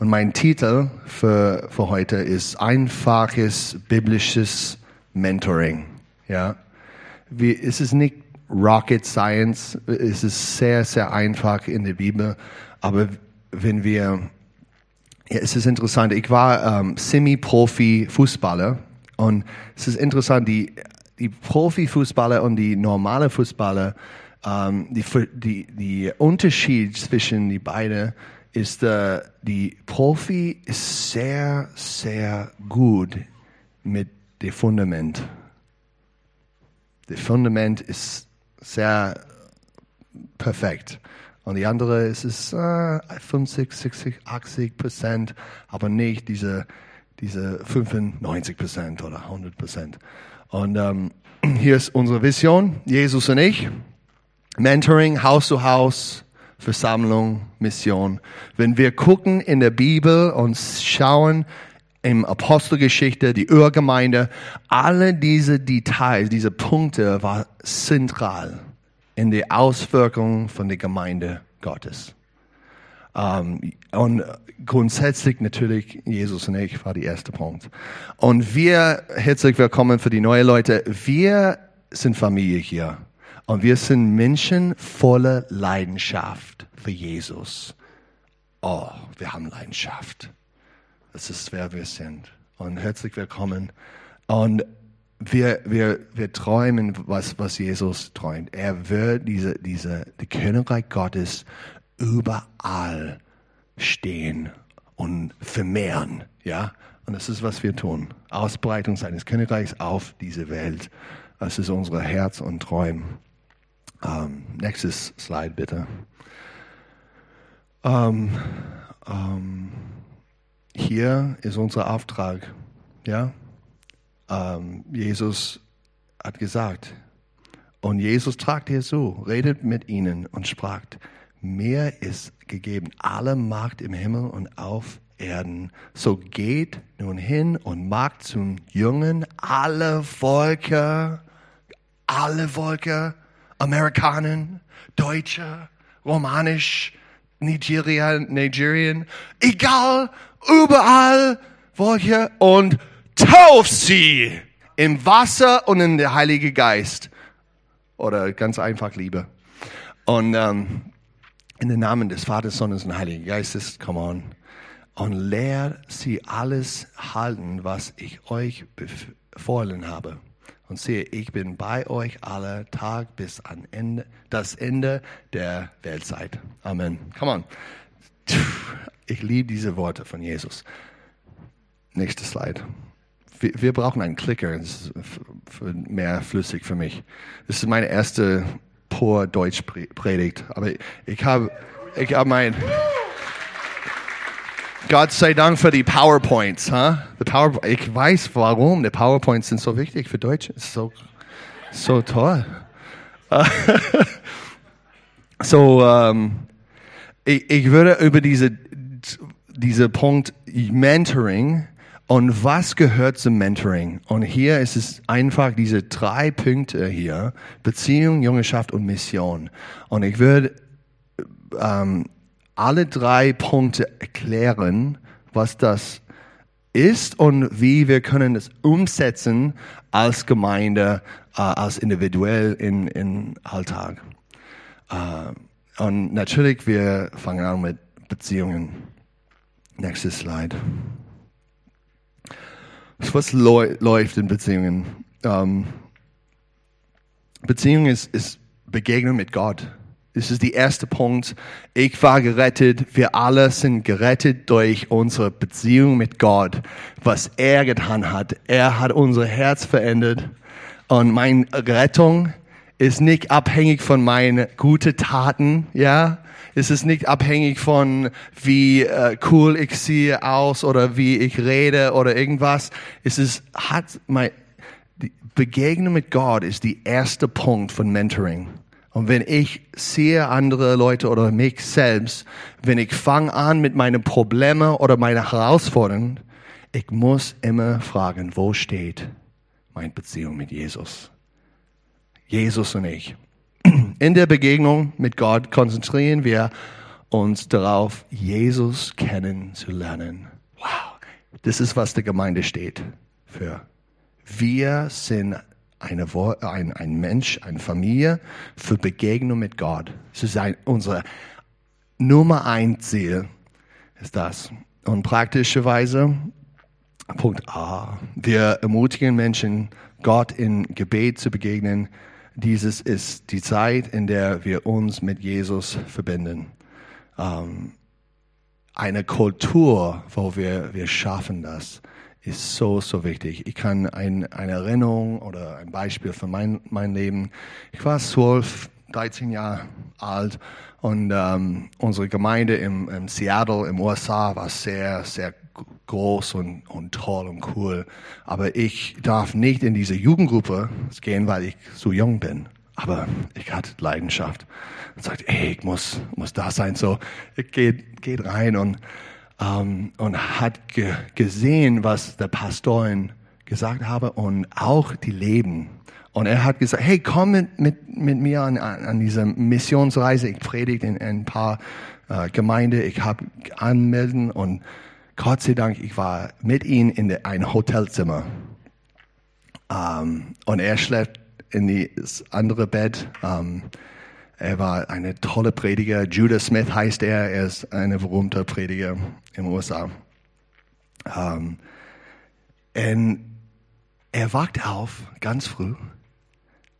Und mein Titel für, für heute ist einfaches biblisches Mentoring. Ja, Wie, es ist nicht Rocket Science, es ist sehr, sehr einfach in der Bibel. Aber wenn wir, ja, es ist interessant. Ich war ähm, Semi-Profi-Fußballer und es ist interessant, die, die Profi-Fußballer und die normale Fußballer, ähm, die, die, die Unterschied zwischen die beiden ist, äh, die Profi ist sehr, sehr gut mit dem Fundament. Das Fundament ist sehr perfekt. Und die andere ist es äh, 50, 60, 80 Prozent, aber nicht diese, diese 95 Prozent oder 100 Prozent. Und ähm, hier ist unsere Vision, Jesus und ich. Mentoring, Haus zu Haus, Versammlung, Mission. Wenn wir gucken in der Bibel und schauen im Apostelgeschichte, die Urgemeinde, alle diese Details, diese Punkte waren zentral in der Auswirkung von der Gemeinde Gottes. Um, ähm, und grundsätzlich natürlich Jesus und ich war der erste Punkt. Und wir, herzlich willkommen für die neuen Leute, wir sind Familie hier. Und wir sind Menschen voller Leidenschaft für Jesus. Oh, wir haben Leidenschaft. Das ist, wer wir sind. Und herzlich willkommen. Und wir, wir, wir träumen, was, was Jesus träumt. Er wird diese, diese, die Königreich Gottes überall stehen und vermehren, ja. Und das ist, was wir tun. Ausbreitung seines Königreichs auf diese Welt. Das ist unser Herz und Träumen. Um, nächstes Slide bitte. Um, um, hier ist unser Auftrag. Ja? Jesus hat gesagt, und Jesus tragt hier so, redet mit ihnen und sprach, mir ist gegeben alle Macht im Himmel und auf Erden. So geht nun hin und macht zum Jungen alle Volker, alle Volker, Amerikanen, Deutsche, Romanisch, Nigeria, Nigerian, egal, überall, welche, und tauf sie im Wasser und in der Heilige Geist. Oder ganz einfach Liebe. Und ähm, in den Namen des Vaters, Sohnes und Heiligen Geistes, come on. Und lehrt sie alles halten, was ich euch befohlen habe. Und sehe, ich bin bei euch alle Tag bis an Ende, das Ende der Weltzeit. Amen. Come on. Ich liebe diese Worte von Jesus. Nächste Slide. Wir, brauchen einen Clicker. Das ist mehr flüssig für mich. Das ist meine erste pur Deutsch predigt. Aber ich habe, ich habe mein, Gott sei Dank für die PowerPoints. Huh? Die Power, ich weiß warum. Die PowerPoints sind so wichtig für Deutsch. Ist so, so toll. so, ähm, ich, ich würde über diese, diese Punkt Mentoring und was gehört zum Mentoring? Und hier ist es einfach diese drei Punkte hier. Beziehung, Jüngerschaft und Mission. Und ich würde ähm, alle drei Punkte erklären, was das ist und wie wir können es umsetzen als Gemeinde, äh, als individuell in, in Alltag. Äh, und natürlich, wir fangen an mit Beziehungen. Nächstes Slide. Was läuft in Beziehungen? Ähm, Beziehung ist, ist Begegnung mit Gott. Das ist der erste Punkt. Ich war gerettet. Wir alle sind gerettet durch unsere Beziehung mit Gott. Was er getan hat. Er hat unser Herz verändert. Und meine Rettung ist nicht abhängig von meinen guten Taten, ja. Es ist nicht abhängig von, wie äh, cool ich sehe aus oder wie ich rede oder irgendwas. Es ist, hat mein, die Begegnung mit Gott ist der erste Punkt von Mentoring. Und wenn ich sehe andere Leute oder mich selbst, wenn ich fange an mit meinen Problemen oder meinen Herausforderungen, ich muss immer fragen, wo steht meine Beziehung mit Jesus? Jesus und ich. In der Begegnung mit Gott konzentrieren wir uns darauf, Jesus kennenzulernen. Wow, das ist, was der Gemeinde steht für. Wir sind eine, ein, ein Mensch, eine Familie für Begegnung mit Gott. Das ist ein, unsere Nummer ein Ziel, ist das. Und praktischerweise, Punkt A, wir ermutigen Menschen, Gott in Gebet zu begegnen. Dieses ist die Zeit, in der wir uns mit Jesus verbinden. Ähm, eine Kultur, wo wir, wir schaffen das ist so, so wichtig. Ich kann ein, eine Erinnerung oder ein Beispiel für mein, mein Leben. Ich war zwölf, 13 Jahre alt und ähm, unsere Gemeinde im, im Seattle, im USA, war sehr, sehr groß und, und toll und cool. Aber ich darf nicht in diese Jugendgruppe gehen, weil ich so jung bin. Aber ich hatte Leidenschaft. Und sagte, ey, ich muss, muss da sein. So, ich geht, geht rein und ähm, und hat ge gesehen, was der Pastorin gesagt habe und auch die Leben. Und er hat gesagt, hey, komm mit, mit, mit mir an, an diese Missionsreise. Ich predige in, in ein paar äh, Gemeinden. Ich habe anmelden und Gott sei Dank, ich war mit ihm in ein Hotelzimmer. Ähm, und er schläft in das andere Bett. Ähm, er war eine tolle Prediger. Judah Smith heißt er. Er ist ein berühmter Prediger in den USA. Um, und er wacht auf ganz früh.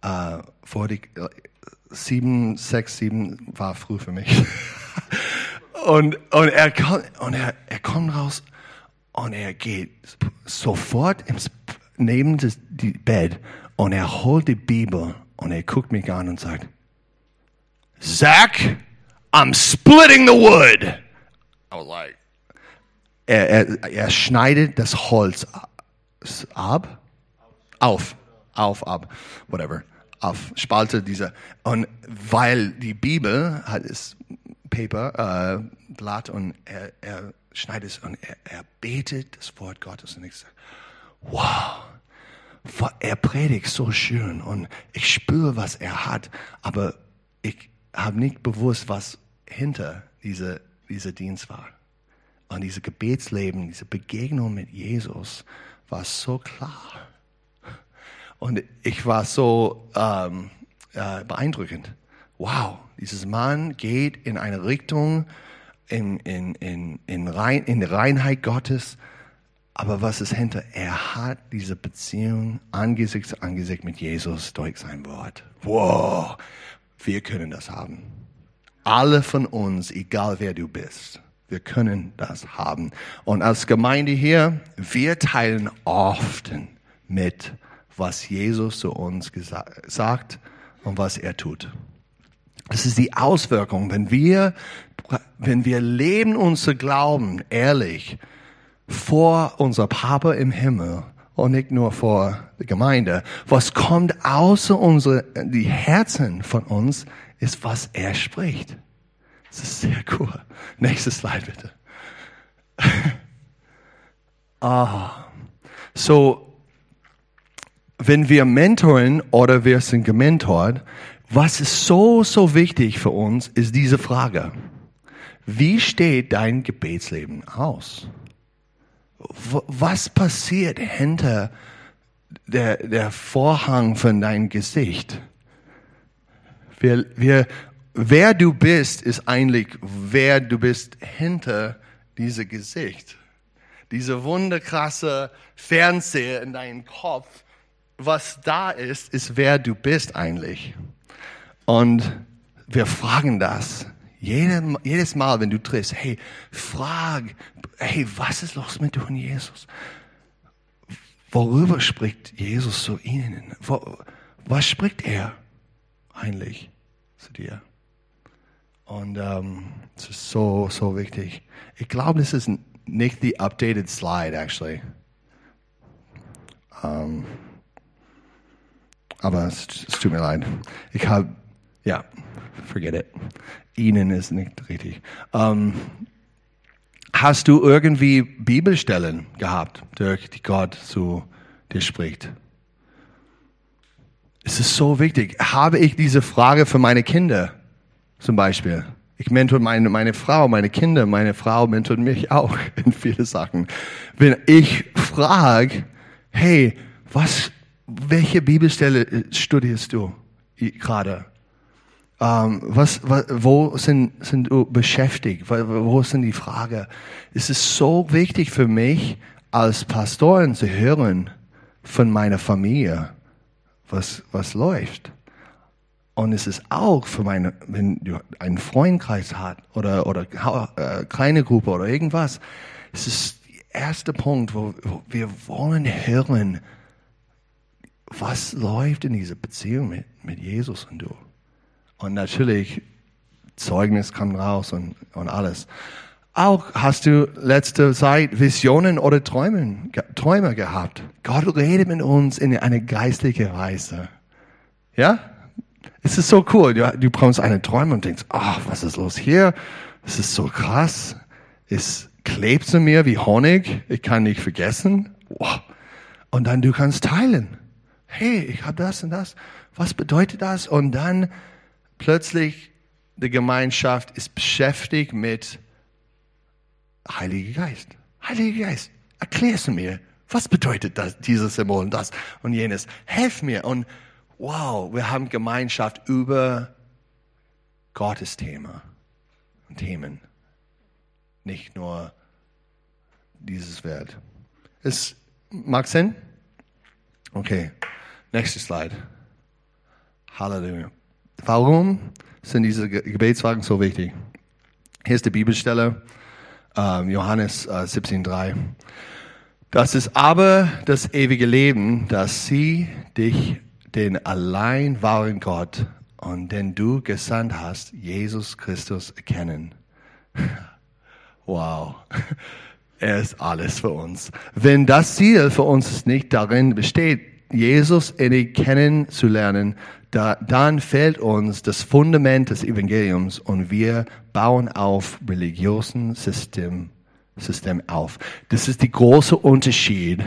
Uh, vor die sieben, sechs, sieben war früh für mich. und und, er, kommt, und er, er kommt raus und er geht sofort ins, neben das die Bett und er holt die Bibel und er guckt mich an und sagt, Zach, I'm splitting the wood. I was like, er, er, er schneidet das Holz ab, auf, auf, ab, whatever, auf, spalte diese. Und weil die Bibel hat es Paper, äh, Blatt und er, er schneidet es und er, er betet das Wort Gottes. Und ich sage, wow, er predigt so schön und ich spüre, was er hat, aber ich, habe nicht bewusst, was hinter dieser, dieser Dienst war. Und dieses Gebetsleben, diese Begegnung mit Jesus war so klar. Und ich war so ähm, äh, beeindruckend. Wow, dieses Mann geht in eine Richtung, in, in, in, in, Rein, in Reinheit Gottes. Aber was ist hinter? Er hat diese Beziehung Angesicht zu Angesicht mit Jesus durch sein Wort. Wow, wir können das haben. Alle von uns, egal wer du bist, wir können das haben. Und als Gemeinde hier, wir teilen oft mit, was Jesus zu uns sagt und was er tut. Das ist die Auswirkung, wenn wir, wenn wir leben unser Glauben ehrlich vor unser Papa im Himmel und nicht nur vor der Gemeinde. Was kommt außer unsere, die Herzen von uns, ist, was er spricht. Das ist sehr cool. Nächstes Slide bitte. ah. So, wenn wir mentoren oder wir sind gementort, was ist so, so wichtig für uns, ist diese Frage. Wie steht dein Gebetsleben aus? Was passiert hinter der, der Vorhang von deinem Gesicht? Wir, wir, wer du bist, ist eigentlich, wer du bist hinter diesem Gesicht. Diese wunderkrasse Fernseher in deinem Kopf, was da ist, ist wer du bist eigentlich. Und wir fragen das. Jede, jedes Mal, wenn du triffst, hey, frag, hey, was ist los mit du und Jesus? Worüber spricht Jesus zu ihnen? Was spricht er eigentlich zu dir? Und ähm, es ist so, so wichtig. Ich glaube, das ist nicht die updated slide, actually. Um, aber es, es tut mir leid. Ich habe, ja, forget it. Ihnen ist nicht richtig. Um, hast du irgendwie Bibelstellen gehabt, durch die Gott zu dir spricht? Es ist so wichtig. Habe ich diese Frage für meine Kinder zum Beispiel Ich mentor meine, meine Frau, meine Kinder, meine Frau mentort mich auch in viele Sachen. Wenn ich frage, hey, was, welche Bibelstelle studierst du gerade? Ähm, was, was, wo sind, sind du beschäftigt? Wo, wo sind die Fragen? Es ist so wichtig für mich, als Pastorin zu hören von meiner Familie, was, was läuft. Und es ist auch für meine, wenn du einen Freundkreis hast oder, oder äh, kleine Gruppe oder irgendwas, es ist der erste Punkt, wo, wo wir wollen hören, was läuft in dieser Beziehung mit, mit Jesus und du. Und natürlich, Zeugnis kam raus und, und alles. Auch hast du letzte Zeit Visionen oder Träume, Träume gehabt. Gott redet mit uns in eine geistliche Weise. Ja? Es ist so cool. Du, du bekommst einen Träume und denkst, ach, was ist los hier? Es ist so krass. Es klebt zu mir wie Honig. Ich kann nicht vergessen. Und dann du kannst teilen. Hey, ich habe das und das. Was bedeutet das? Und dann plötzlich die Gemeinschaft ist beschäftigt mit Heiliger Geist. Heiliger Geist, erklärst du mir, was bedeutet das, dieses Symbol und das und jenes? Helf mir. Und wow, wir haben Gemeinschaft über Gottes Thema und Themen. Nicht nur dieses Wert. Es macht Sinn? Okay, nächste Slide. Halleluja. Warum sind diese Gebetsfragen so wichtig? Hier ist die Bibelstelle, ähm, Johannes äh, 17,3. Das ist aber das ewige Leben, dass sie dich den allein wahren Gott und den du gesandt hast, Jesus Christus, erkennen. Wow. Er ist alles für uns. Wenn das Ziel für uns nicht darin besteht, Jesus innig kennenzulernen, da, dann fehlt uns das Fundament des Evangeliums und wir bauen auf religiösen System, System auf. Das ist die große Unterschied.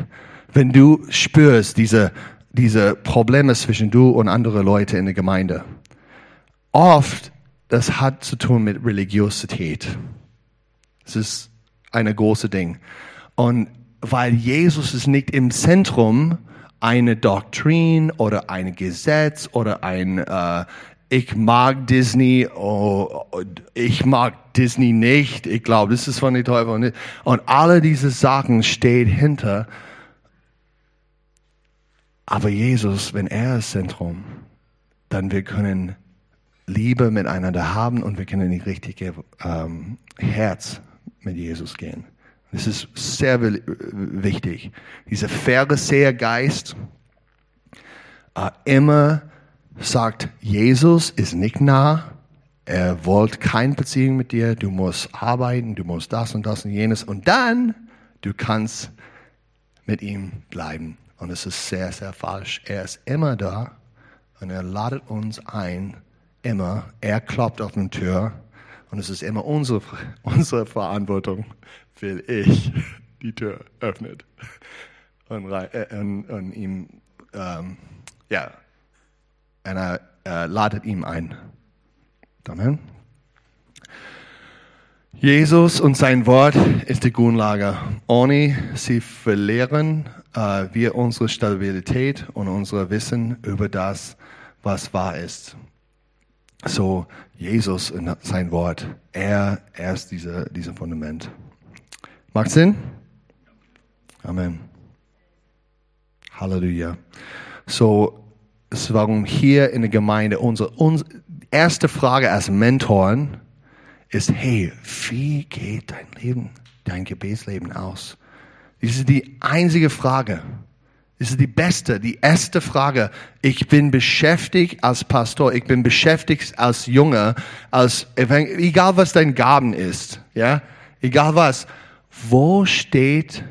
Wenn du spürst diese diese Probleme zwischen du und andere Leute in der Gemeinde. Oft, das hat zu tun mit Religiosität. Es ist eine große Ding. Und weil Jesus ist nicht im Zentrum eine Doktrin oder ein Gesetz oder ein äh, ich mag Disney, oh, ich mag Disney nicht, ich glaube, das ist von den Teufel. Und alle diese Sachen stehen hinter aber Jesus, wenn er ist Zentrum, dann wir können Liebe miteinander haben und wir können in die richtige ähm, Herz mit Jesus gehen. Das ist sehr wichtig. Dieser Pharisäergeist äh, immer sagt, Jesus ist nicht nah, er wollte keine Beziehung mit dir, du musst arbeiten, du musst das und das und jenes und dann du kannst mit ihm bleiben. Und es ist sehr, sehr falsch. Er ist immer da und er ladet uns ein, immer. Er klopft auf die Tür und es ist immer unsere, unsere Verantwortung, will ich die Tür öffnet und, äh, und, und ihm, ähm, ja, und er äh, ladet ihn ein. Amen. Jesus und sein Wort ist die Grundlage. Ohne sie verlieren äh, wir unsere Stabilität und unser Wissen über das, was wahr ist. So Jesus in sein Wort, er, er ist dieser, dieser Fundament. Macht Sinn? Amen. Halleluja. So, es warum hier in der Gemeinde unsere, unsere erste Frage als Mentoren ist, hey, wie geht dein Leben, dein Gebetsleben aus? Das ist die einzige Frage. Das ist die beste, die erste Frage. Ich bin beschäftigt als Pastor, ich bin beschäftigt als Junge, als egal was dein Gaben ist, ja, egal was. Wo steht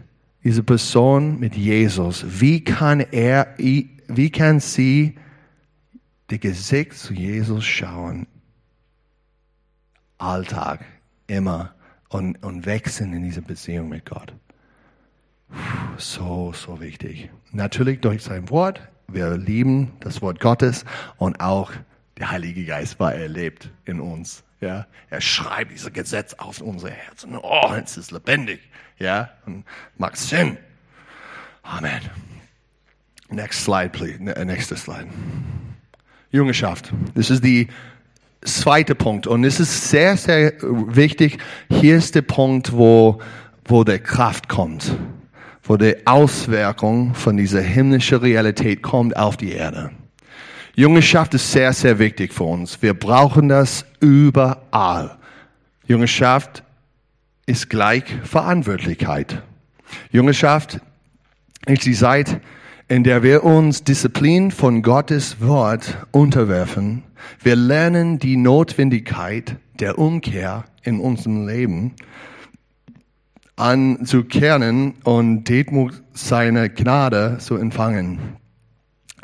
diese Person mit Jesus? Wie kann er, wie kann sie die Gesicht zu Jesus schauen? Alltag, immer und, und wechseln in dieser Beziehung mit Gott. So, so wichtig. Natürlich durch sein Wort. Wir lieben das Wort Gottes und auch der Heilige Geist war erlebt in uns Ja, er schreibt dieses Gesetz auf unsere Herzen. Oh, es ist lebendig. Ja, und macht Sinn. Amen. Next slide, please. Nächste Slide. Jüngerschaft. Das ist die zweite Punkt. Und es ist sehr, sehr wichtig. Hier ist der Punkt, wo, wo der Kraft kommt. Wo die Auswirkung von dieser himmlischen Realität kommt auf die Erde. Jüngerschaft ist sehr, sehr wichtig für uns. Wir brauchen das überall. Jüngerschaft ist gleich Verantwortlichkeit. Jüngerschaft ist die Zeit, in der wir uns Disziplin von Gottes Wort unterwerfen. Wir lernen die Notwendigkeit der Umkehr in unserem Leben anzukehren und Demut seiner Gnade zu empfangen,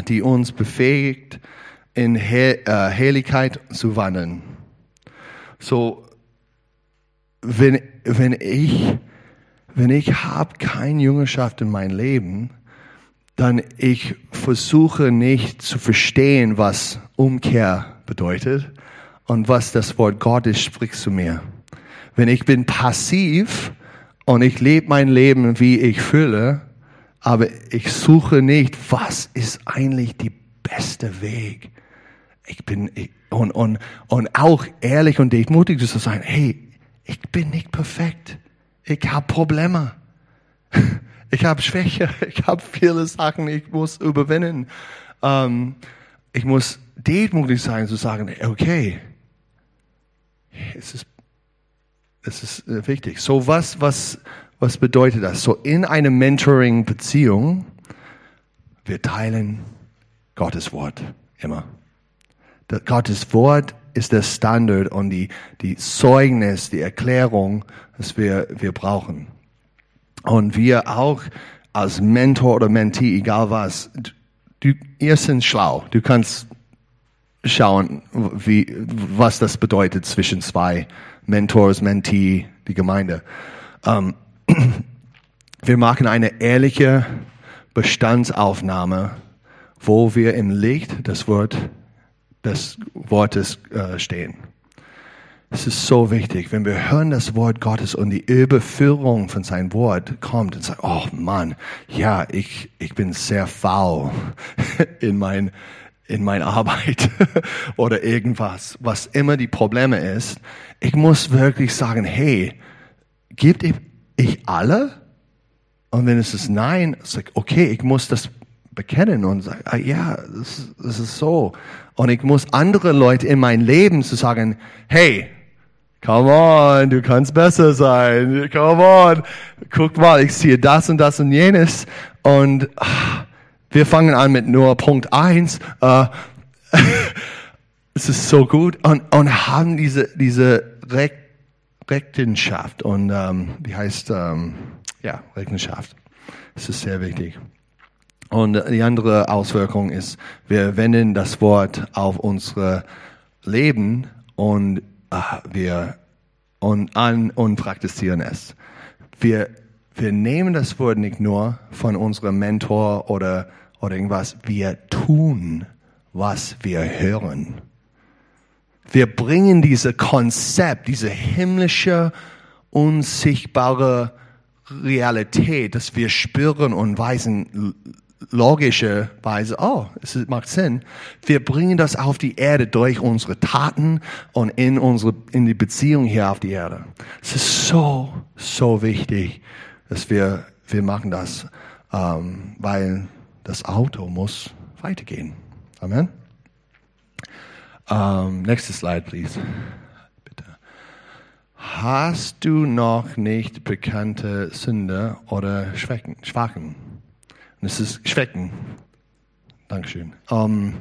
die uns befähigt, in He äh, Heiligkeit zu wandeln. So, wenn, wenn ich, wenn ich habe keine Jüngerschaft in meinem Leben, dann ich versuche nicht zu verstehen, was Umkehr bedeutet und was das Wort Gottes spricht zu mir. Wenn ich bin passiv und ich lebe mein Leben, wie ich fühle, aber ich suche nicht, was ist eigentlich die beste Weg. Ich bin, ich, und, und, und auch ehrlich und demütig zu sein, hey, ich bin nicht perfekt. Ich habe Probleme. Ich habe Schwäche, ich habe viele Sachen, ich muss überwinden. Ähm, ich muss demütig sein, zu sagen, okay, es ist, es ist äh, wichtig. So was, was, was bedeutet das? So in einer Mentoring-Beziehung, wir teilen Gottes Wort immer. Das Gottes Wort ist der Standard und die, die Zeugnis, die Erklärung, dass wir, wir brauchen. Und wir auch als Mentor oder Mentee, egal was, du, ihr seid schlau. Du kannst schauen, wie, was das bedeutet zwischen zwei Mentors, Mentee, die Gemeinde. Ähm, wir machen eine ehrliche Bestandsaufnahme, wo wir im Licht des, Wort, des Wortes äh, stehen. Es ist so wichtig, wenn wir hören das Wort Gottes und die Überführung von seinem Wort kommt und sagt, oh Mann, ja, ich, ich bin sehr faul in mein, in meiner Arbeit oder irgendwas, was immer die Probleme ist. Ich muss wirklich sagen, hey, gibt ich alle? Und wenn es ist nein, sag, okay, ich muss das bekennen und sagen, ah, ja, das, das ist so. Und ich muss andere Leute in mein Leben zu sagen, hey, Come on, du kannst besser sein. Come on. Guck mal, ich sehe das und das und jenes. Und ach, wir fangen an mit nur Punkt eins. Äh, es ist so gut und, und haben diese, diese Re Rechenschaft und ähm, wie heißt ähm, ja Rechenschaft. Es ist sehr wichtig. Und die andere Auswirkung ist, wir wenden das Wort auf unsere Leben und wir und an und praktizieren es. Wir, wir nehmen das Wort nicht nur von unserem Mentor oder, oder irgendwas, wir tun, was wir hören. Wir bringen diese Konzept, diese himmlische, unsichtbare Realität, dass wir spüren und weisen, logische Weise, oh, es macht Sinn. Wir bringen das auf die Erde durch unsere Taten und in unsere, in die Beziehung hier auf die Erde. Es ist so, so wichtig, dass wir, wir machen das, ähm, weil das Auto muss weitergehen. Amen. Um, nächste Slide, please. Bitte. Hast du noch nicht bekannte Sünde oder Schwächen? Schwachen? Und es ist Schwecken. Dankeschön. Um,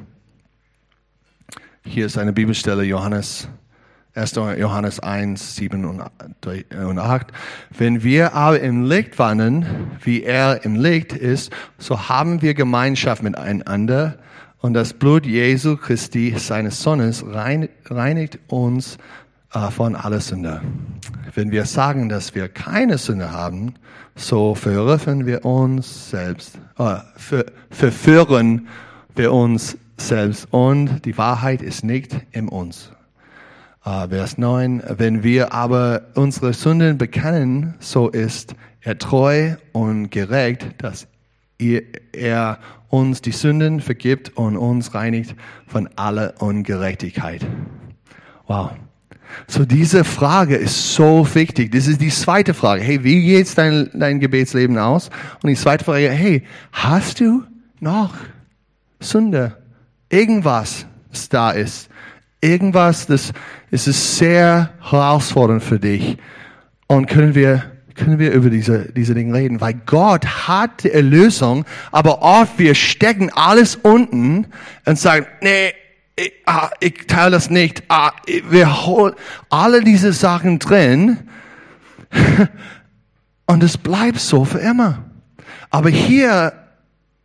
hier ist eine Bibelstelle, Johannes, 1. Johannes 1, 7 und 8. Wenn wir aber im Licht wandeln, wie er im Licht ist, so haben wir Gemeinschaft miteinander und das Blut Jesu Christi, seines Sohnes, reinigt uns äh, von aller Sünde. Wenn wir sagen, dass wir keine Sünde haben, so verrufen wir uns selbst, äh, ver, verführen wir uns selbst und die Wahrheit ist nicht in uns. Äh, Vers 9, wenn wir aber unsere Sünden bekennen, so ist er treu und gerecht, dass er uns die Sünden vergibt und uns reinigt von aller Ungerechtigkeit. Wow. So diese Frage ist so wichtig. Das ist die zweite Frage. Hey, wie geht's dein, dein Gebetsleben aus? Und die zweite Frage, hey, hast du noch Sünde? Irgendwas, das da ist. Irgendwas, das ist es sehr herausfordernd für dich. Und können wir, können wir über diese, diese Dinge reden? Weil Gott hat die Erlösung, aber oft wir stecken alles unten und sagen, nee, ich, ah, ich teile das nicht. Ah, wir holen alle diese Sachen drin und es bleibt so für immer. Aber hier,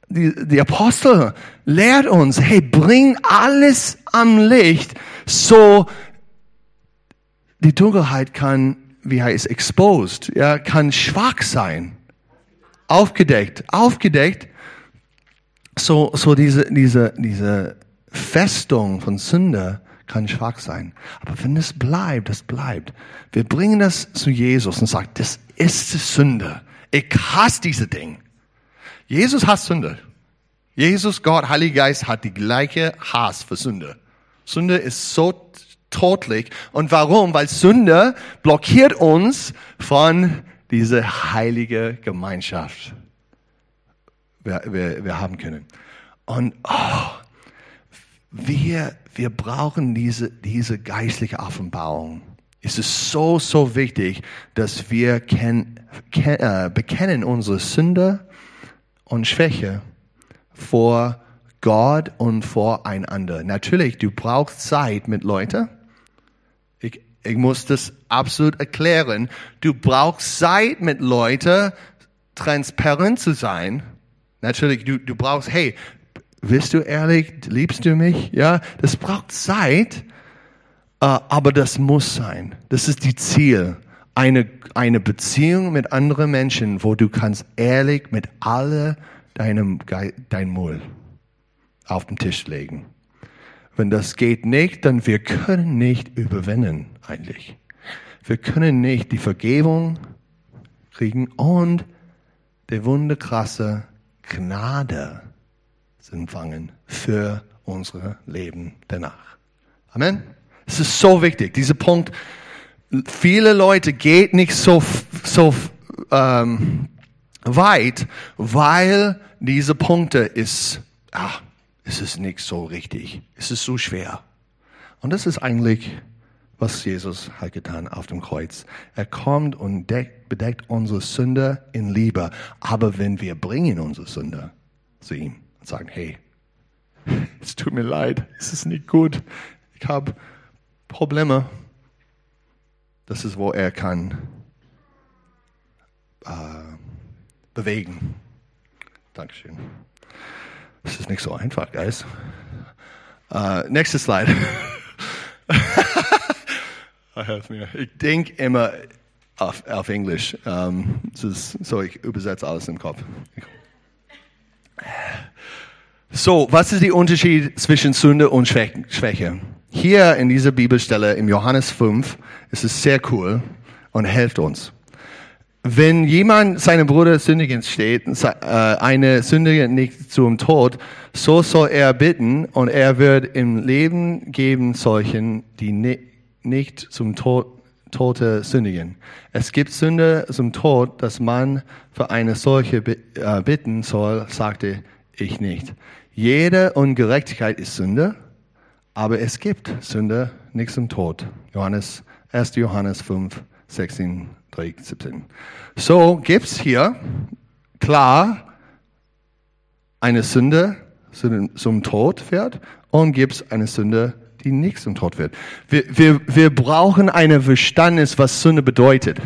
die, die Apostel lehrt uns, hey, bring alles am Licht, so die Dunkelheit kann, wie heißt exposed, ja, kann schwach sein. Aufgedeckt, aufgedeckt. So, so diese, diese, diese Festung von Sünde kann schwach sein. Aber wenn es bleibt, das bleibt. Wir bringen das zu Jesus und sagen, das ist Sünde. Ich hasse diese Ding. Jesus hasst Sünde. Jesus, Gott, Heiliger Geist hat die gleiche Hass für Sünde. Sünde ist so todlich. Und warum? Weil Sünde blockiert uns von dieser heilige Gemeinschaft, wir, wir, wir haben können. Und oh, wir, wir brauchen diese, diese geistliche Offenbarung. Es ist so, so wichtig, dass wir ken, ken, äh, bekennen unsere Sünde und Schwäche vor Gott und voreinander. Natürlich, du brauchst Zeit mit Leuten. Ich, muss das absolut erklären. Du brauchst Zeit mit Leuten, transparent zu sein. Natürlich, du, du brauchst, hey, bist du ehrlich? Liebst du mich? Ja, das braucht Zeit, äh, aber das muss sein. Das ist die Ziel. Eine, eine Beziehung mit anderen Menschen, wo du kannst ehrlich mit alle deinem, dein Mund auf den Tisch legen. Wenn das geht nicht, dann wir können nicht überwinden eigentlich. Wir können nicht die Vergebung kriegen und die wunderkrasse Gnade empfangen für unsere Leben danach. Amen. Es ist so wichtig. Dieser Punkt. Viele Leute geht nicht so so ähm, weit, weil diese Punkte ist, ah, es ist nicht so richtig. Es ist so schwer. Und das ist eigentlich, was Jesus hat getan auf dem Kreuz. Er kommt und deckt, bedeckt unsere Sünde in Liebe. Aber wenn wir bringen unsere Sünde zu ihm und sagen, hey, es tut mir leid, es ist nicht gut, ich habe Probleme, das ist, wo er kann äh, bewegen. Dankeschön. Das ist nicht so einfach, guys. Uh, nächste Slide. Mir. Ich denke immer auf, auf Englisch. Um, ist, so, ich übersetze alles im Kopf. So, was ist der Unterschied zwischen Sünde und Schwäche? Hier in dieser Bibelstelle im Johannes 5 ist es sehr cool und hilft uns. Wenn jemand seinem Bruder sündigen steht, äh, eine Sünde nicht zum Tod, so soll er bitten und er wird im Leben geben solchen, die nicht zum Tod, Tote sündigen. Es gibt Sünde zum Tod, dass man für eine solche äh, bitten soll, sagte ich nicht. Jede Ungerechtigkeit ist Sünde, aber es gibt Sünde nicht zum Tod. Johannes, 1. Johannes 5, 16 3, 17. So gibt's hier klar eine Sünde zum Tod führt und gibt's eine Sünde, die nicht zum Tod wird. Wir, wir, wir brauchen eine Verständnis, was Sünde bedeutet.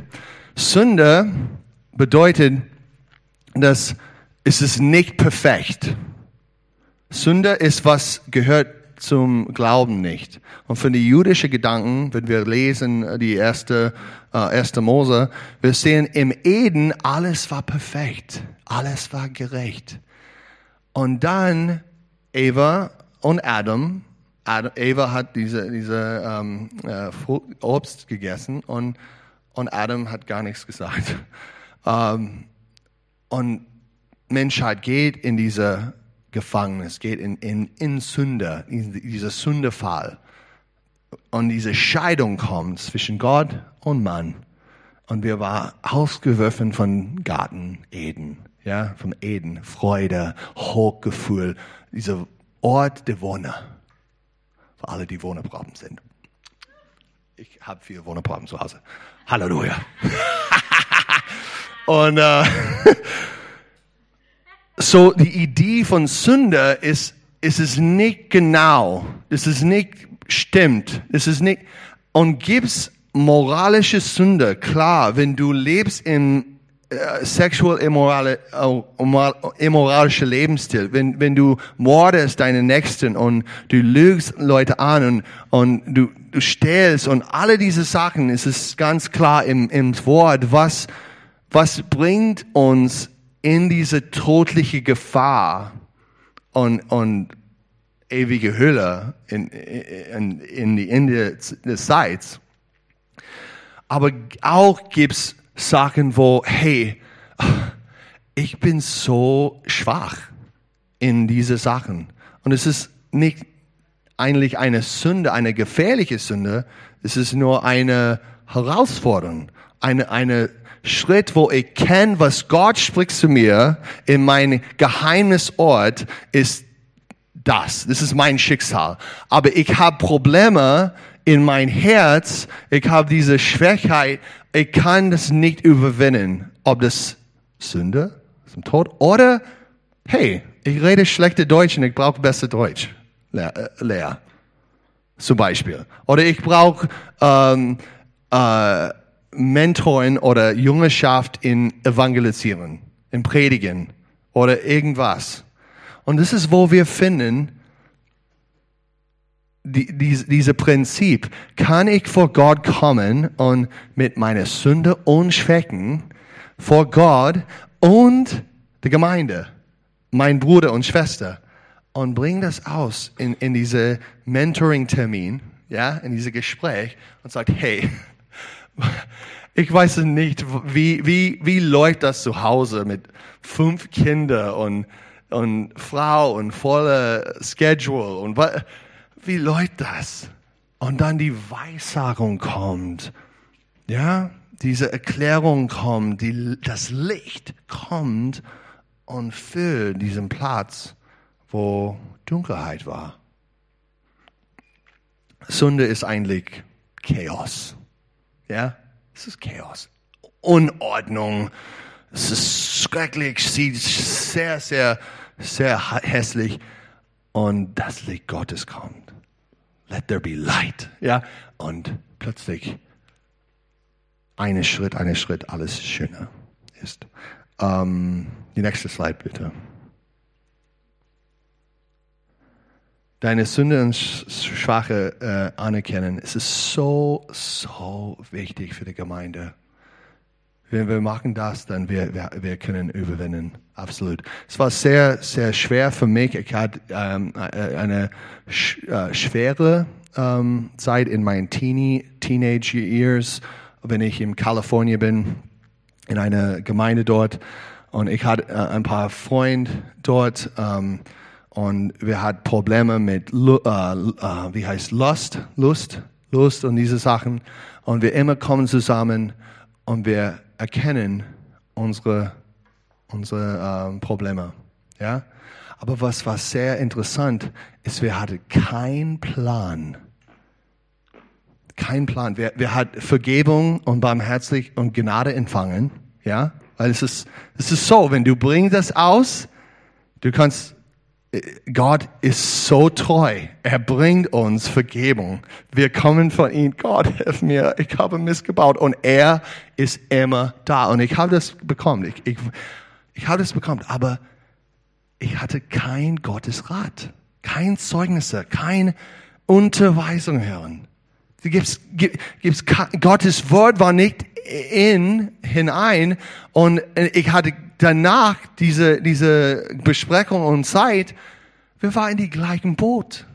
Sünde bedeutet, dass es ist nicht perfekt. Sünde ist was gehört zum Glauben nicht. Und von den jüdischen Gedanken, wenn wir lesen äh, die erste, äh, erste Mose, wir sehen im Eden, alles war perfekt. Alles war gerecht. Und dann Eva und Adam Adam, Eva hat diese, diese ähm, äh, Obst gegessen und, und Adam hat gar nichts gesagt. Ähm, und Menschheit geht in diese Gefängnis, geht in, in, in Sünde, in dieser Sündefall. Und diese Scheidung kommt zwischen Gott und Mann. Und wir waren ausgeworfen von Garten Eden, ja, vom Eden, Freude, Hochgefühl, dieser Ort der Wohner. Für alle, die Wohnerproben sind. Ich habe viele Wohnerproben zu Hause. Halleluja. Und äh, so die Idee von Sünde ist, ist es nicht genau, es ist nicht stimmt, es ist nicht und gibt's moralische Sünde, klar, wenn du lebst in äh, sexual immorale, äh, immoralische Lebensstil, wenn, wenn du mordest deine Nächsten und du lügst Leute an und, und du, du stählst und alle diese Sachen, es ist ganz klar im, im Wort, was, was bringt uns in diese todliche Gefahr und, und ewige Hülle in, in, in die Ende des Zeits. Aber auch gibt's Sachen, wo, hey, ich bin so schwach in diese Sachen. Und es ist nicht eigentlich eine Sünde, eine gefährliche Sünde. Es ist nur eine Herausforderung, eine, eine Schritt, wo ich kenne, was Gott spricht zu mir in mein Geheimnisort, ist das. Das ist mein Schicksal. Aber ich habe Probleme in mein Herz. Ich habe diese Schwächheit. Ich kann das nicht überwinden. Ob das Sünde, zum Tod oder hey, ich rede schlechte Deutsch und ich brauche besser Deutsch. Lehr. Äh. Zum Beispiel. Oder ich brauche ähm, äh, Mentoren oder Jüngerschaft in Evangelisieren, in Predigen oder irgendwas. Und das ist, wo wir finden, die, die, diese Prinzip. Kann ich vor Gott kommen und mit meiner Sünde und Schwächen vor Gott und der Gemeinde, mein Bruder und Schwester, und bring das aus in, in diese Mentoring-Termin, ja, in diese Gespräch und sagt, hey, ich weiß nicht, wie, wie, wie läuft das zu Hause mit fünf Kindern und, und Frau und voller Schedule und wie läuft das? Und dann die Weissagung kommt, ja, diese Erklärung kommt, die, das Licht kommt und füllt diesen Platz, wo Dunkelheit war. Sünde ist eigentlich Chaos. Ja, es ist Chaos. Unordnung. Es ist schrecklich, sieht sehr, sehr, sehr hässlich. Und das Licht Gottes kommt. Let there be light. Ja, und plötzlich eine Schritt, eine Schritt, alles schöner ist. Ähm, die nächste Slide bitte. Deine Sünde und Schwache äh, anerkennen. Es ist so, so wichtig für die Gemeinde. Wenn wir machen das, dann wir, wir, wir können überwinden. Absolut. Es war sehr, sehr schwer für mich. Ich hatte ähm, äh, eine sch äh, schwere ähm, Zeit in meinen Teenie, Teenage Years, wenn ich in Kalifornien bin, in einer Gemeinde dort. Und ich hatte äh, ein paar Freunde dort. Ähm, und wir hatten Probleme mit, äh, äh, wie heißt Lust, Lust, Lust und diese Sachen. Und wir immer kommen zusammen und wir erkennen unsere, unsere äh, Probleme. Ja? Aber was war sehr interessant, ist, wir hatten keinen Plan. Kein Plan. Wir, wir hatten Vergebung und barmherzig und Gnade empfangen. Ja? Weil es ist, es ist so, wenn du bringst das aus, du kannst Gott ist so treu. Er bringt uns Vergebung. Wir kommen von ihm. Gott, hilf mir. Ich habe missgebaut. Und er ist immer da. Und ich habe das bekommen. Ich, ich, ich habe das bekommen. Aber ich hatte kein Gottesrat. Kein Zeugnisse. Keine Unterweisung hören. Gibt's, gibt's, Gottes Wort war nicht in, hinein. Und ich hatte danach diese, diese Besprechung und Zeit, wir waren in die gleichen Boot.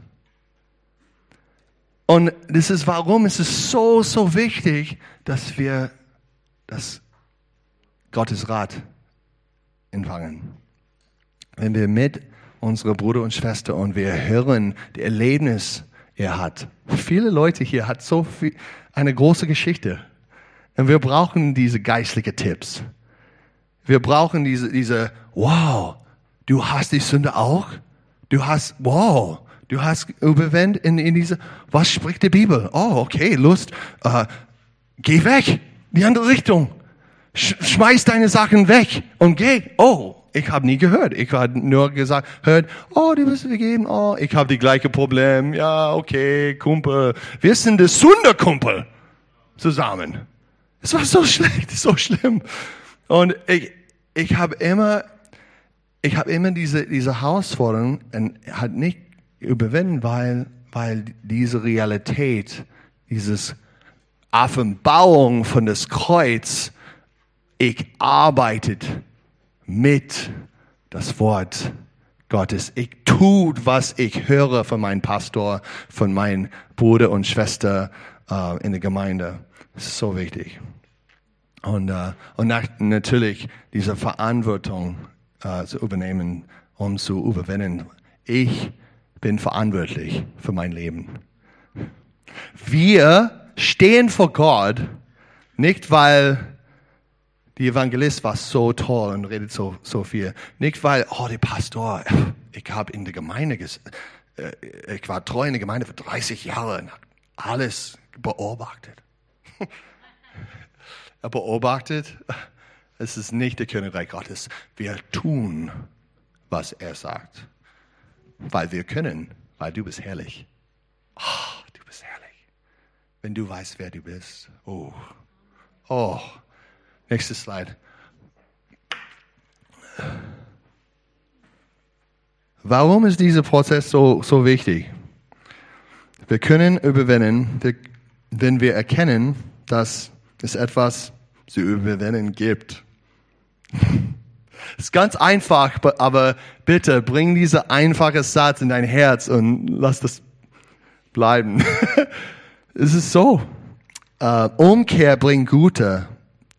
Und das ist warum es ist so, so wichtig, dass wir das Gottes Rat empfangen. Wenn wir mit unserer Bruder und Schwester und wir hören die Erlebnis, er hat. Viele Leute hier hat so viel, eine große Geschichte. Und wir brauchen diese geistlichen Tipps. Wir brauchen diese, diese, wow, du hast die Sünde auch? Du hast, wow, du hast überwendet in, in diese, was spricht die Bibel? Oh, okay, Lust, äh, geh weg, die andere Richtung. Sch schmeiß deine Sachen weg und geh. Oh, ich habe nie gehört. Ich habe nur gesagt, hört, oh, du bist vergeben, oh, ich habe die gleiche Problem. Ja, okay, Kumpel. Wir sind das Sunderkumpel zusammen. Es war so schlecht, so schlimm. Und ich, ich habe immer, ich habe immer diese, diese Herausforderung und hat nicht überwinden, weil, weil diese Realität, dieses Offenbarung von das Kreuz, ich arbeitet mit das Wort Gottes. Ich tut, was ich höre von meinem Pastor, von meinen Bruder und Schwester äh, in der Gemeinde. Das ist so wichtig. Und, äh, und nach, natürlich diese Verantwortung äh, zu übernehmen, um zu überwinden. Ich bin verantwortlich für mein Leben. Wir stehen vor Gott, nicht weil die Evangelist war so toll und redet so, so viel. Nicht weil, oh, der Pastor, ich habe in der Gemeinde, äh, ich war treu in der Gemeinde für 30 Jahre und habe alles beobachtet. er beobachtet, es ist nicht der Königreich Gottes. Wir tun, was er sagt. Weil wir können, weil du bist herrlich. Oh, du bist herrlich. Wenn du weißt, wer du bist. Oh, oh. Nächstes Slide. Warum ist dieser Prozess so, so wichtig? Wir können überwinden, wenn wir erkennen, dass es etwas zu überwinden gibt. Ist ganz einfach, aber bitte bring diesen einfachen Satz in dein Herz und lass das bleiben. es ist so. Uh, Umkehr bringt Gute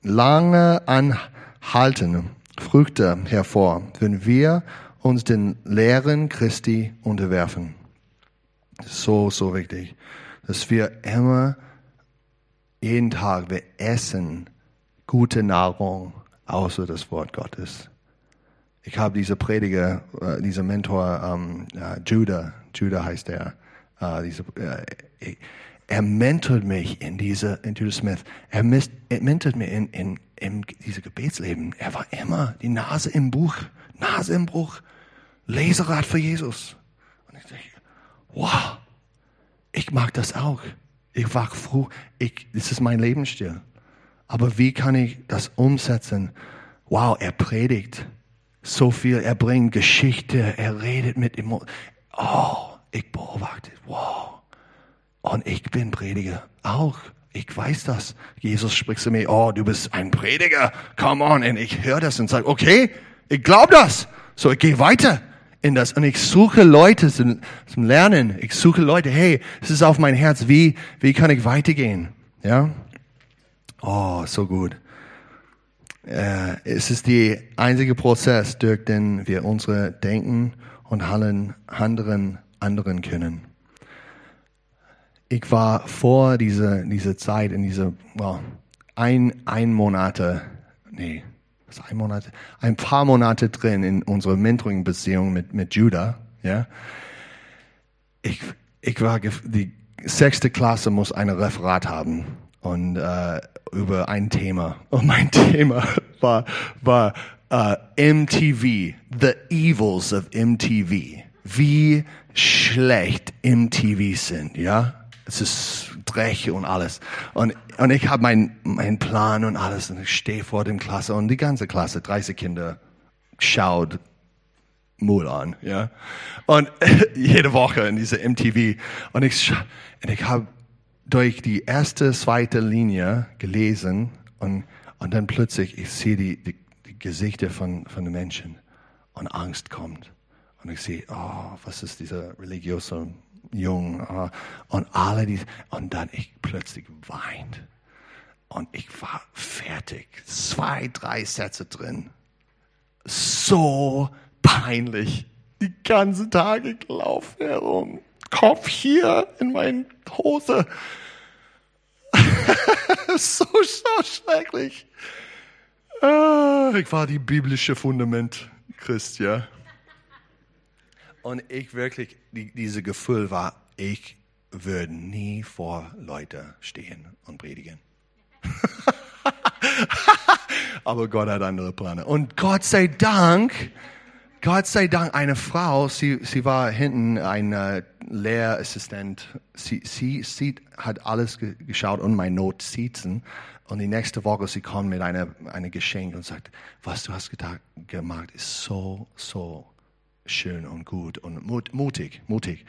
lange anhaltende Früchte hervor, wenn wir uns den Lehren Christi unterwerfen. So, so wichtig, dass wir immer jeden Tag, wir essen gute Nahrung außer das Wort Gottes. Ich habe diese Prediger, äh, dieser Mentor, ähm, äh, Judah, Judah heißt er, äh, diese, äh, er mentort mich in diese, in Judas Smith. Er, misst, er mentort mich in, in, in diese Gebetsleben. Er war immer die Nase im Buch, Nase im Bruch, Leserad für Jesus. Und ich dachte, wow, ich mag das auch. Ich war froh, ich, das ist mein Lebensstil. Aber wie kann ich das umsetzen? Wow, er predigt so viel, er bringt Geschichte, er redet mit Emotionen. Oh, ich beobachte, wow. Und ich bin Prediger auch. Ich weiß das. Jesus spricht zu mir, oh, du bist ein Prediger. Come on. Und ich höre das und sage, okay, ich glaube das. So, ich gehe weiter in das. Und ich suche Leute zum, zum Lernen. Ich suche Leute, hey, es ist auf mein Herz. Wie, wie kann ich weitergehen? Ja? Oh, so gut. Äh, es ist der einzige Prozess, durch den wir unsere Denken und Handeln anderen, anderen können ich war vor dieser, dieser Zeit, in dieser, well, ein, ein Monate, nee, was ein Monat, ein paar Monate drin in unserer Mentoring-Beziehung mit, mit Judah, ja. Ich, ich war, die sechste Klasse muss ein Referat haben und äh, über ein Thema. Und mein Thema war, war uh, MTV, the evils of MTV. Wie schlecht MTV sind, ja? es ist Dreck und alles. Und, und ich habe meinen mein Plan und alles und ich stehe vor dem Klasse und die ganze Klasse, 30 Kinder, schaut Mool an, ja. Und jede Woche in dieser MTV. Und ich, und ich habe durch die erste, zweite Linie gelesen und, und dann plötzlich, ich sehe die, die, die Gesichter von, von den Menschen und Angst kommt. Und ich sehe, oh, was ist dieser religiöse jung. äh, Und alle die, und dann ich plötzlich weint. Und ich war fertig. Zwei, drei Sätze drin. So peinlich. Die ganzen Tage gelaufen herum. Kopf hier in meine Hose. so, so schrecklich. Ah, Ich war die biblische Fundament Christ, ja. Und ich wirklich, die, diese Gefühl war, ich würde nie vor Leute stehen und predigen. Aber Gott hat andere Pläne. Und Gott sei Dank, Gott sei Dank, eine Frau, sie, sie war hinten eine Lehrassistent. Sie, sie, sie hat alles ge geschaut und meine Notizen. Und die nächste Woche, sie kommt mit einer eine Geschenk und sagt, was du hast gemacht, ist so, so schön und gut und mut, mutig, mutig.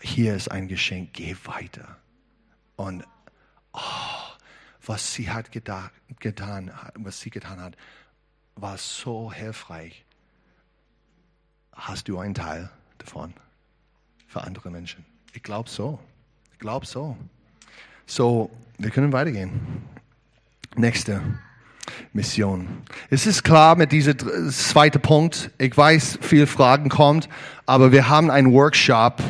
Hier ist ein Geschenk, geh weiter. Und oh, was sie hat gedacht, getan, was sie getan hat, war so hilfreich. Hast du einen Teil davon für andere Menschen? Ich glaube so. Ich glaube so. So, wir können weitergehen. Nächste Mission. Es ist klar mit diesem zweiten Punkt. Ich weiß, viele Fragen kommt, aber wir haben einen Workshop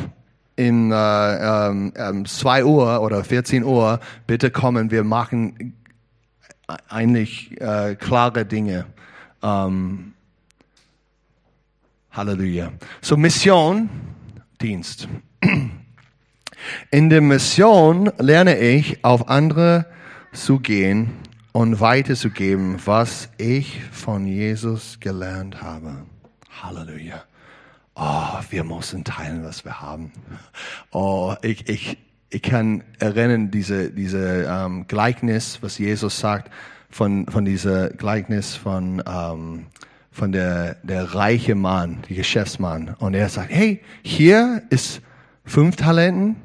in äh, ähm, ähm, 2 Uhr oder 14 Uhr. Bitte kommen, wir machen eigentlich äh, klare Dinge. Ähm, Halleluja. So Mission, Dienst. In der Mission lerne ich, auf andere zu gehen und weiterzugeben, was ich von Jesus gelernt habe. Halleluja. Oh, wir müssen teilen, was wir haben. Oh, ich, ich, ich kann erinnern, diese, diese ähm, Gleichnis, was Jesus sagt, von, von dieser Gleichnis von, ähm, von der, der reiche Mann, der Geschäftsmann. Und er sagt, hey, hier ist fünf Talenten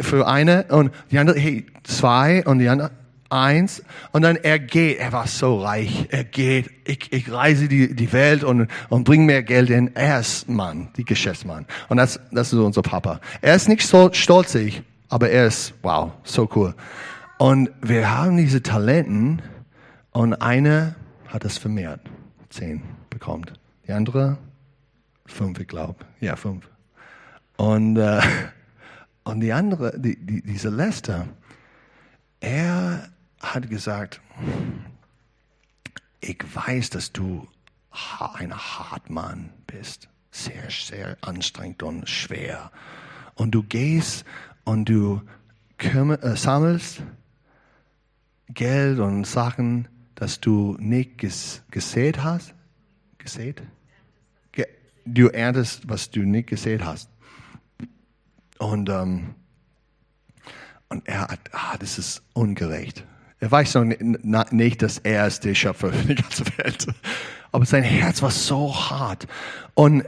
für eine und die andere, hey, zwei und die andere eins. Und dann er geht, er war so reich, er geht, ich, ich reise die, die Welt und, und bring mehr Geld in. Er ist Mann, die Geschäftsmann. Und das, das ist unser Papa. Er ist nicht so stolzig, aber er ist, wow, so cool. Und wir haben diese Talenten und eine hat es vermehrt, zehn bekommt. Die andere, fünf, ich glaube. Ja, fünf. Und, äh, und die andere, die, die, diese Lester, er hat gesagt, ich weiß, dass du ein Hartmann bist. Sehr, sehr anstrengend und schwer. Und du gehst und du kümmer, äh, sammelst Geld und Sachen, dass du nicht ges gesät hast. Gesät? Ge du erntest, was du nicht gesät hast. Und, ähm, und er hat, ah, das ist ungerecht. Er weiß noch nicht, dass er ist der Schöpfer für die ganze Welt. Aber sein Herz war so hart. Und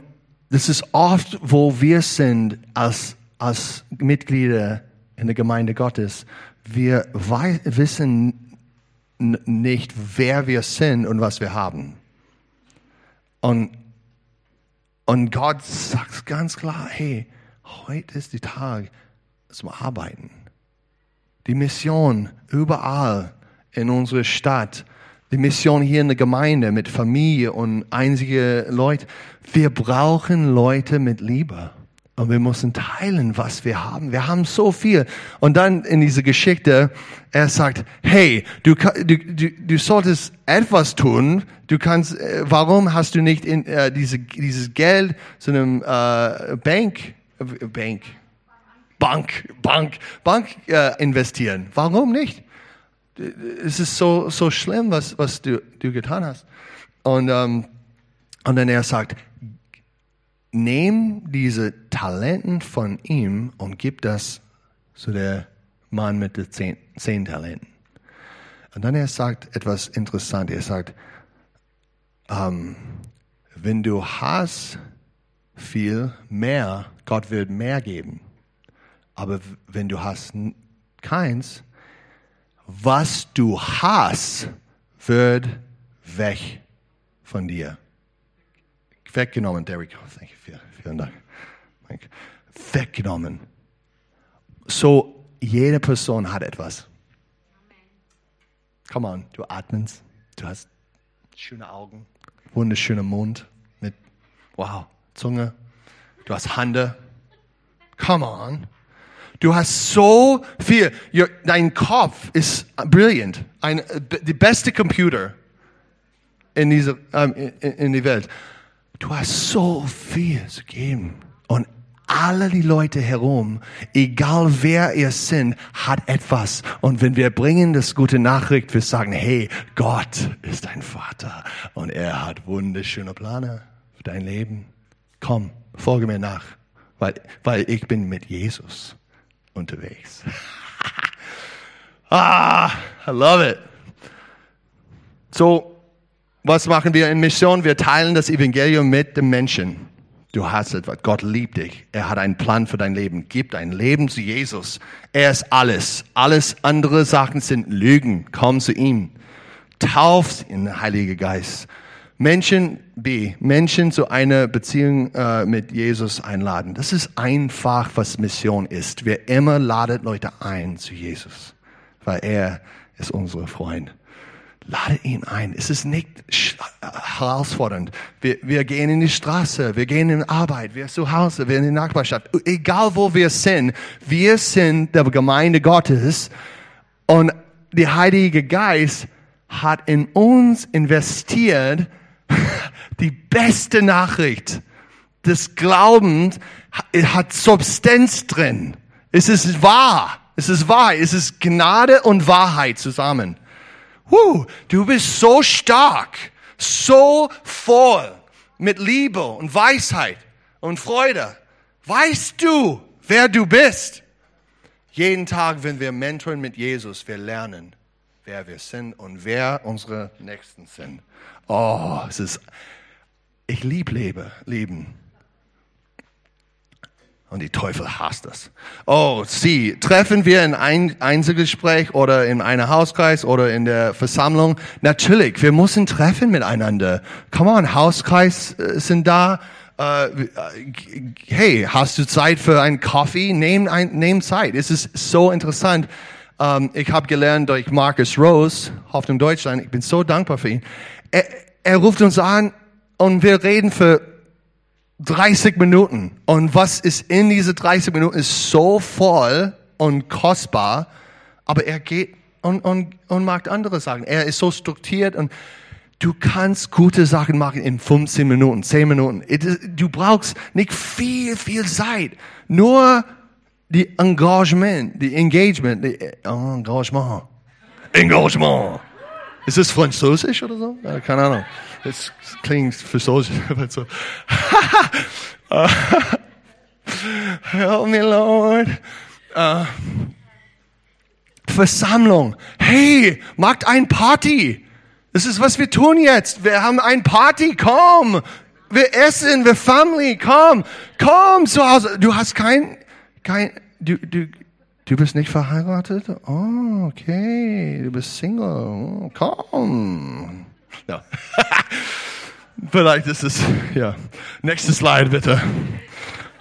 das ist oft, wo wir sind als, als Mitglieder in der Gemeinde Gottes. Wir wissen nicht, wer wir sind und was wir haben. Und, und Gott sagt ganz klar, hey, heute ist der Tag zum Arbeiten. Die Mission überall in unserer Stadt, die Mission hier in der Gemeinde mit Familie und einzige Leute. Wir brauchen Leute mit Liebe. Und wir müssen teilen, was wir haben. Wir haben so viel. Und dann in dieser Geschichte, er sagt, hey, du, du, du, du solltest etwas tun. Du kannst, äh, warum hast du nicht in, äh, diese, dieses Geld zu einem äh, Bank, äh, Bank, Bank, Bank, Bank äh, investieren. Warum nicht? Es ist so, so schlimm, was, was du, du getan hast. Und, ähm, und dann er sagt, nehm diese Talenten von ihm und gib das zu der Mann mit den zehn, zehn Talenten. Und dann er sagt etwas interessant. Er sagt, ähm, wenn du hast viel mehr, Gott wird mehr geben. Aber wenn du hast keins, was du hast, wird weg von dir. Weggenommen, Derek. Oh, thank you. Vielen, vielen Dank. weggenommen. So, jede Person hat etwas. Come on, du atmest, du hast schöne Augen, wunderschöner Mund mit, wow, Zunge, du hast Hände. Come on. Du hast so viel. Dein Kopf ist brilliant. Ein, die beste Computer in dieser, ähm, in, in die Welt. Du hast so viel zu geben. Und alle die Leute herum, egal wer ihr sind, hat etwas. Und wenn wir bringen das gute Nachricht, wir sagen, hey, Gott ist dein Vater und er hat wunderschöne Pläne für dein Leben. Komm, folge mir nach, weil, weil ich bin mit Jesus unterwegs. ah, I love it. So, was machen wir in Mission? Wir teilen das Evangelium mit den Menschen. Du hast etwas. Gott liebt dich. Er hat einen Plan für dein Leben. Gib dein Leben zu Jesus. Er ist alles. Alles andere Sachen sind Lügen. Komm zu ihm. Tauf in den Heiligen Geist. Menschen, B, Menschen zu einer Beziehung äh, mit Jesus einladen. Das ist einfach, was Mission ist. Wir immer laden Leute ein zu Jesus, weil er ist unser Freund. Lade ihn ein. Es ist nicht herausfordernd. Wir, wir gehen in die Straße, wir gehen in Arbeit, wir zu Hause, wir in die Nachbarschaft. Egal wo wir sind, wir sind der Gemeinde Gottes und der Heilige Geist hat in uns investiert die beste Nachricht des Glaubens hat Substanz drin. Es ist wahr. Es ist wahr. Es ist Gnade und Wahrheit zusammen. Huh, du bist so stark, so voll mit Liebe und Weisheit und Freude. Weißt du, wer du bist? Jeden Tag, wenn wir mentoren mit Jesus, wir lernen, wer wir sind und wer unsere Nächsten sind. Oh, es ist, ich lieb Lebe, Leben. Und die Teufel hasst das. Oh, sie, treffen wir in ein Einzelgespräch oder in einem Hauskreis oder in der Versammlung? Natürlich, wir müssen treffen miteinander. Come on, Hauskreis äh, sind da. Äh, hey, hast du Zeit für einen Kaffee? Nehm, ein, nehm Zeit. Es ist so interessant. Ähm, ich habe gelernt durch Marcus Rose, Hoffnung Deutschland. Ich bin so dankbar für ihn. Er, er ruft uns an und wir reden für 30 Minuten. Und was ist in diese 30 Minuten ist so voll und kostbar, aber er geht und, und, und macht andere Sachen. Er ist so strukturiert und du kannst gute Sachen machen in 15 Minuten, 10 Minuten. Du brauchst nicht viel, viel Zeit. Nur die Engagement, die Engagement, die Engagement. Engagement. Ist es Französisch oder so? Keine Ahnung. Es klingt französisch. so. Help me, Lord. Uh, Versammlung. Hey, macht ein Party. Das ist, was wir tun jetzt. Wir haben ein Party. Komm. Wir essen, wir Family. Komm. Komm zu Hause. Du hast kein, kein, du, du, Du bist nicht verheiratet? Oh, okay. Du bist Single. Oh, komm. Ja. Vielleicht ist es, ja. Nächste Slide bitte.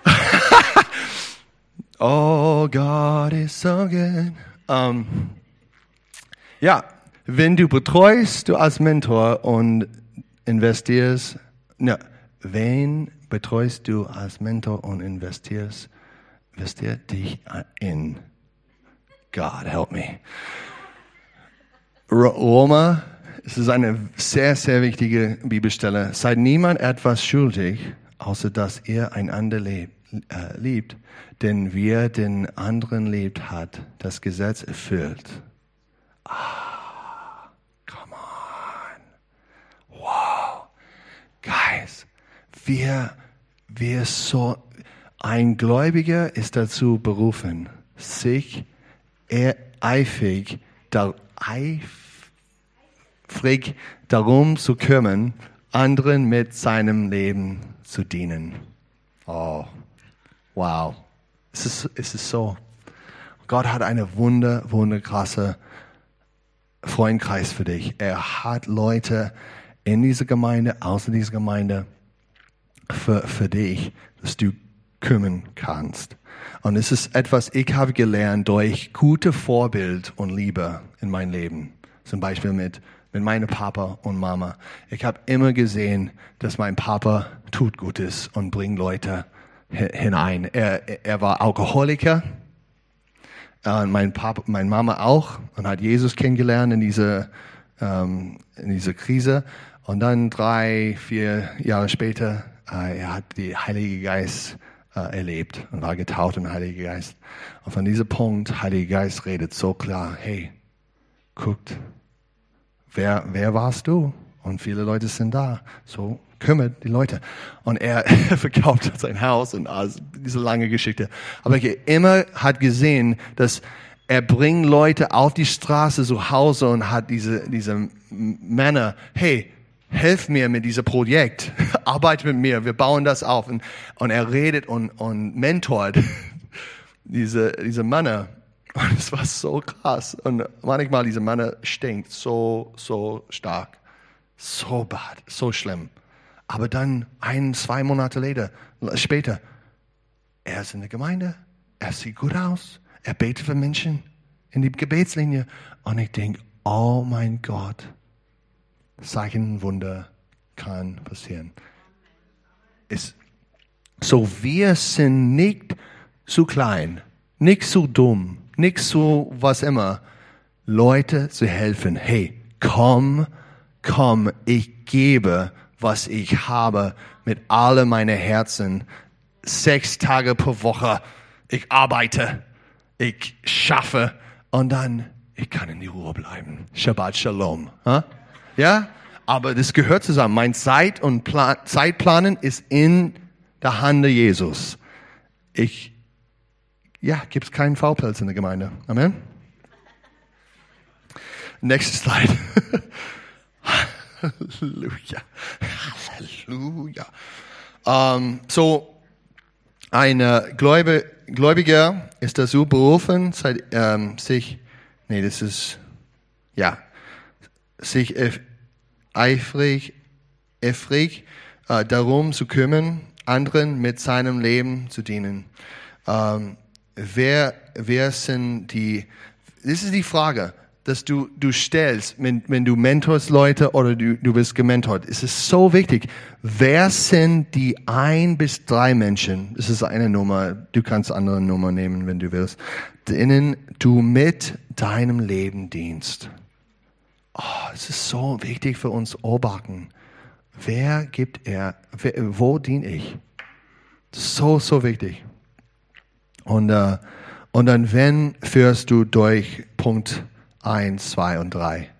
oh, God is so good. Um, ja, wenn du betreust, du als Mentor und investierst, ja, wen betreust du als Mentor und investierst, investiert dich in God help me. Roma, es ist eine sehr, sehr wichtige Bibelstelle. Seid niemand etwas schuldig, außer dass ihr einander lebt, äh, liebt. Denn wer den anderen liebt, hat das Gesetz erfüllt. Ah, come on. Wow. Guys, wir, wir so, ein Gläubiger ist dazu berufen, sich eifrig, dar, eifrig darum zu kümmern, anderen mit seinem Leben zu dienen. Oh, wow. Es ist, es ist so. Gott hat eine wunder, wunderkrasse Freundkreis für dich. Er hat Leute in dieser Gemeinde, außer dieser Gemeinde, für, für dich, dass du kümmern kannst. Und es ist etwas, ich habe gelernt durch gute Vorbild und Liebe in mein Leben. Zum Beispiel mit, mit meinem Papa und Mama. Ich habe immer gesehen, dass mein Papa tut Gutes und bringt Leute hinein. Er, er war Alkoholiker. Und mein Papa, meine Mama auch und hat Jesus kennengelernt in dieser, ähm, in dieser Krise. Und dann drei, vier Jahre später, äh, er hat die Heilige Geist äh, erlebt und war getauft im Heiligen Geist. Und von diesem Punkt, Heiliger Geist redet so klar, hey, guckt, wer, wer warst du? Und viele Leute sind da. So kümmert die Leute. Und er verkauft sein Haus und also diese lange Geschichte. Aber er immer hat gesehen, dass er bringt Leute auf die Straße zu Hause und hat diese, diese Männer, hey, helf mir mit diesem Projekt, arbeite mit mir, wir bauen das auf. Und, und er redet und, und mentort diese, diese Männer. Und es war so krass. Und manchmal diese Männer stinkt so, so stark. So bad, so schlimm. Aber dann ein, zwei Monate later, später, er ist in der Gemeinde, er sieht gut aus, er betet für Menschen in die Gebetslinie. Und ich denke, oh mein Gott, Zeichen, Wunder kann passieren. Ist, so wir sind nicht zu klein, nicht zu dumm, nicht zu was immer, Leute zu helfen. Hey, komm, komm, ich gebe, was ich habe, mit alle meine Herzen. Sechs Tage pro Woche. Ich arbeite, ich schaffe und dann, ich kann in die Ruhe bleiben. Shabbat Shalom. Ja? Aber das gehört zusammen. Mein Zeit und Plan, Zeitplanen ist in der Hand Jesus. Ich, ja, gibt es keinen Faulpelz in der Gemeinde. Amen. Nächstes Slide. Halleluja. Halleluja. Um, so, ein äh, Gläubige, Gläubiger ist dazu berufen, ähm, sich, nee, das ist, ja, sich eifrig, eifrig äh, darum zu kümmern, anderen mit seinem Leben zu dienen. Ähm, wer, wer sind die, das ist die Frage, dass du, du stellst, wenn, wenn du mentorst Leute oder du, du bist gementort. Es ist so wichtig. Wer sind die ein bis drei Menschen? Das ist eine Nummer. Du kannst andere Nummer nehmen, wenn du willst. Denen du mit deinem Leben dienst. Oh, es ist so wichtig für uns Obachten. Wer gibt er? Wer, wo diene ich? So, so wichtig. Und, äh, und dann, wenn führst du durch Punkt eins, zwei und drei.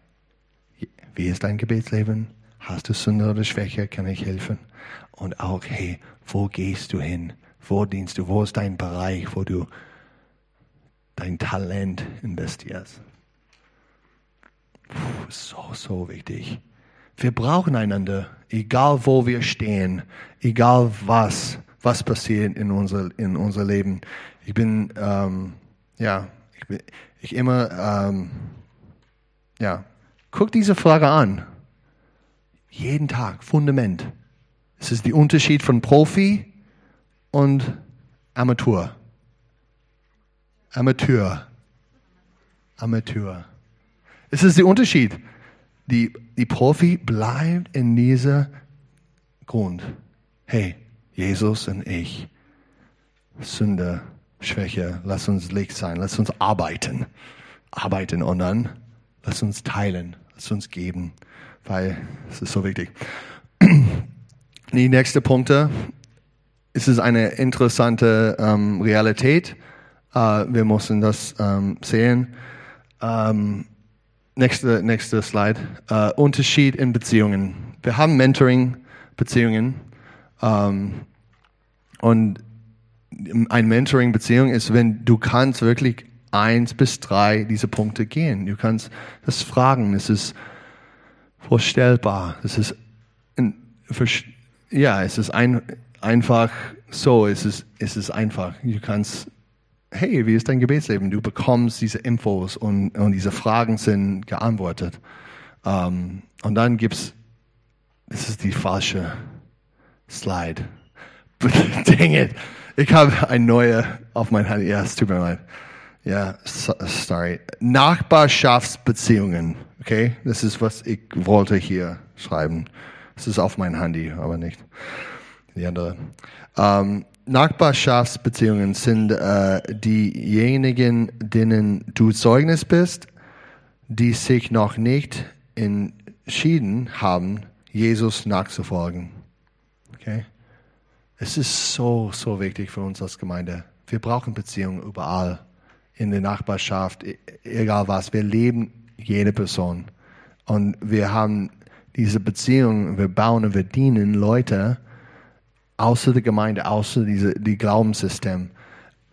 Wie ist dein Gebetsleben? Hast du Sünde oder Schwäche? Kann ich helfen? Und auch, hey, wo gehst du hin? Wo dienst du? Wo ist dein Bereich, wo du dein Talent investierst? Puh, so, so wichtig. Wir brauchen einander, egal wo wir stehen, egal was, was passiert in unser, in unser Leben. Ich bin, ähm, ja, ich, bin, ich immer, ähm, ja, guck diese Frage an. Jeden Tag, Fundament. Es ist der Unterschied von Profi und Amateur. Amateur. Amateur. Es ist der Unterschied. Die, die Profi bleibt in dieser Grund. Hey, Jesus und ich, Sünde, Schwäche, lass uns Licht sein, lass uns arbeiten. Arbeiten und dann lass uns teilen, lass uns geben, weil es ist so wichtig. Die nächste Punkte. Es ist eine interessante ähm, Realität. Äh, wir müssen das ähm, sehen. Ähm, Nächste, nächste Slide. Uh, Unterschied in Beziehungen. Wir haben Mentoring-Beziehungen. Ähm, und ein Mentoring-Beziehung ist, wenn du kannst wirklich eins bis drei diese Punkte gehen. Du kannst das fragen. Es ist vorstellbar. Es ist, ja, es ist ein, einfach so. Es ist, es ist einfach. Du kannst hey, wie ist dein Gebetsleben? Du bekommst diese Infos und, und diese Fragen sind geantwortet. Um, ähm, und dann gibt's, das ist die falsche Slide. dang it. Ich habe ein neues auf mein Handy. Ja, es tut mir leid. Ja, so, sorry. Nachbarschaftsbeziehungen. Okay, das ist, was ich wollte hier schreiben. Es ist auf mein Handy, aber nicht die andere. Ähm, Nachbarschaftsbeziehungen sind äh, diejenigen, denen du Zeugnis bist, die sich noch nicht entschieden haben, Jesus nachzufolgen. Okay? Es ist so, so wichtig für uns als Gemeinde. Wir brauchen Beziehungen überall in der Nachbarschaft, e-, egal was. Wir leben jede Person. Und wir haben diese Beziehungen, wir bauen und wir dienen Leute außer der Gemeinde, außer diese, die Glaubenssystem.